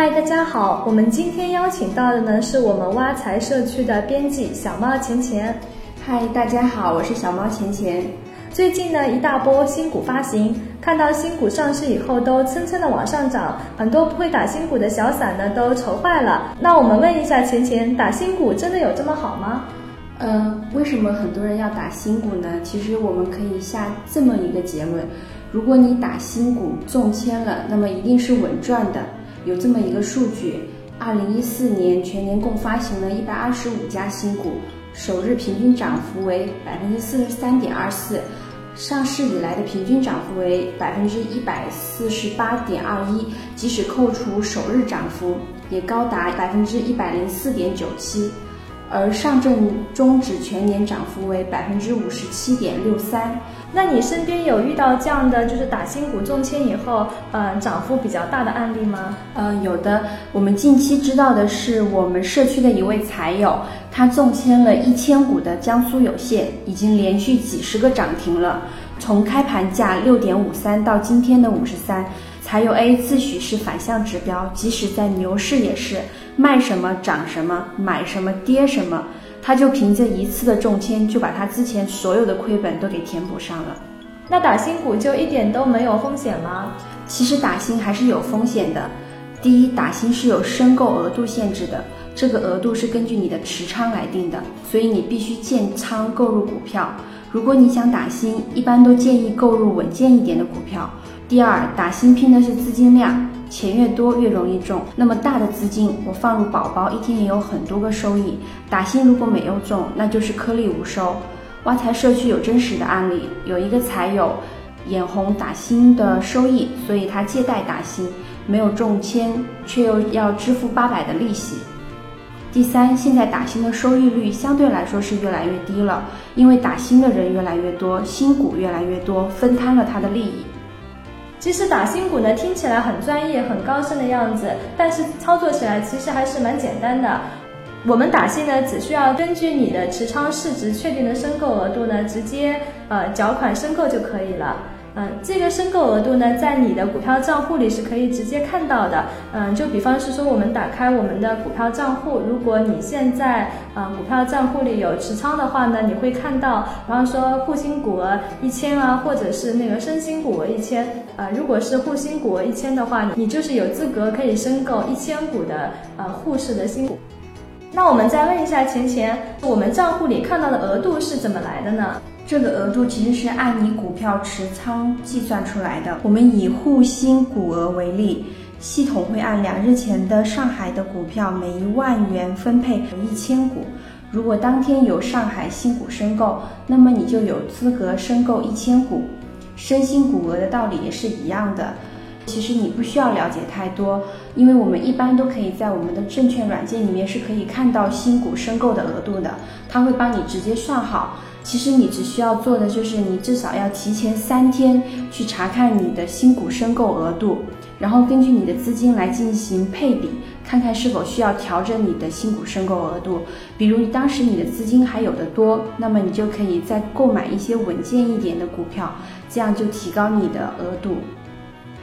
嗨，大家好，我们今天邀请到的呢是我们挖财社区的编辑小猫钱钱。嗨，大家好，我是小猫钱钱。最近呢一大波新股发行，看到新股上市以后都蹭蹭的往上涨，很多不会打新股的小散呢都愁坏了。那我们问一下钱钱，打新股真的有这么好吗？呃，为什么很多人要打新股呢？其实我们可以下这么一个结论：如果你打新股中签了，那么一定是稳赚的。有这么一个数据，二零一四年全年共发行了一百二十五家新股，首日平均涨幅为百分之四十三点二四，上市以来的平均涨幅为百分之一百四十八点二一，即使扣除首日涨幅，也高达百分之一百零四点九七。而上证综指全年涨幅为百分之五十七点六三。那你身边有遇到这样的，就是打新股中签以后，呃，涨幅比较大的案例吗？呃，有的。我们近期知道的是，我们社区的一位财友，他中签了一千股的江苏有限，已经连续几十个涨停了，从开盘价六点五三到今天的五十三。财友 A 自诩是反向指标，即使在牛市也是卖什么涨什么，买什么跌什么，他就凭着一次的中签，就把他之前所有的亏本都给填补上了。那打新股就一点都没有风险吗？其实打新还是有风险的。第一，打新是有申购额度限制的，这个额度是根据你的持仓来定的，所以你必须建仓购入股票。如果你想打新，一般都建议购入稳健一点的股票。第二，打新拼的是资金量，钱越多越容易中。那么大的资金，我放入宝宝，一天也有很多个收益。打新如果没有中，那就是颗粒无收。挖财社区有真实的案例，有一个财友眼红打新的收益，所以他借贷打新，没有中签，却又要支付八百的利息。第三，现在打新的收益率相对来说是越来越低了，因为打新的人越来越多，新股越来越多，分摊了他的利益。其实打新股呢，听起来很专业、很高深的样子，但是操作起来其实还是蛮简单的。我们打新呢，只需要根据你的持仓市值确定的申购额度呢，直接呃缴款申购就可以了。嗯，这个申购额度呢，在你的股票账户里是可以直接看到的。嗯，就比方是说，我们打开我们的股票账户，如果你现在呃股票账户里有持仓的话呢，你会看到，比方说沪新股额一千啊，或者是那个深新股额一千。呃，如果是沪新股额一千的话，你就是有资格可以申购一千股的呃沪市的新股。那我们再问一下钱钱，我们账户里看到的额度是怎么来的呢？这个额度其实是按你股票持仓计算出来的。我们以沪新股额为例，系统会按两日前的上海的股票每一万元分配一千股。如果当天有上海新股申购，那么你就有资格申购一千股。申新股额的道理也是一样的。其实你不需要了解太多，因为我们一般都可以在我们的证券软件里面是可以看到新股申购的额度的，它会帮你直接算好。其实你只需要做的就是，你至少要提前三天去查看你的新股申购额度，然后根据你的资金来进行配比，看看是否需要调整你的新股申购额度。比如当时你的资金还有的多，那么你就可以再购买一些稳健一点的股票，这样就提高你的额度。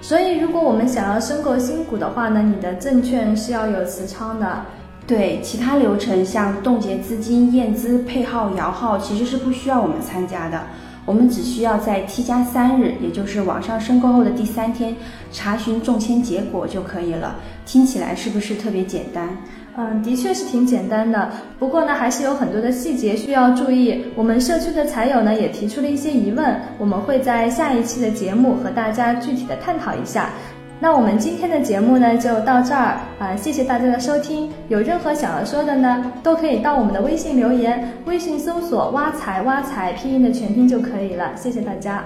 所以，如果我们想要申购新股的话呢，你的证券是要有持仓的。对，其他流程像冻结资金、验资、配号、摇号，其实是不需要我们参加的。我们只需要在 T 加三日，也就是网上申购后的第三天，查询中签结果就可以了。听起来是不是特别简单？嗯，的确是挺简单的。不过呢，还是有很多的细节需要注意。我们社区的财友呢，也提出了一些疑问，我们会在下一期的节目和大家具体的探讨一下。那我们今天的节目呢就到这儿啊，谢谢大家的收听。有任何想要说的呢，都可以到我们的微信留言，微信搜索“挖财挖财”拼音的全拼就可以了。谢谢大家。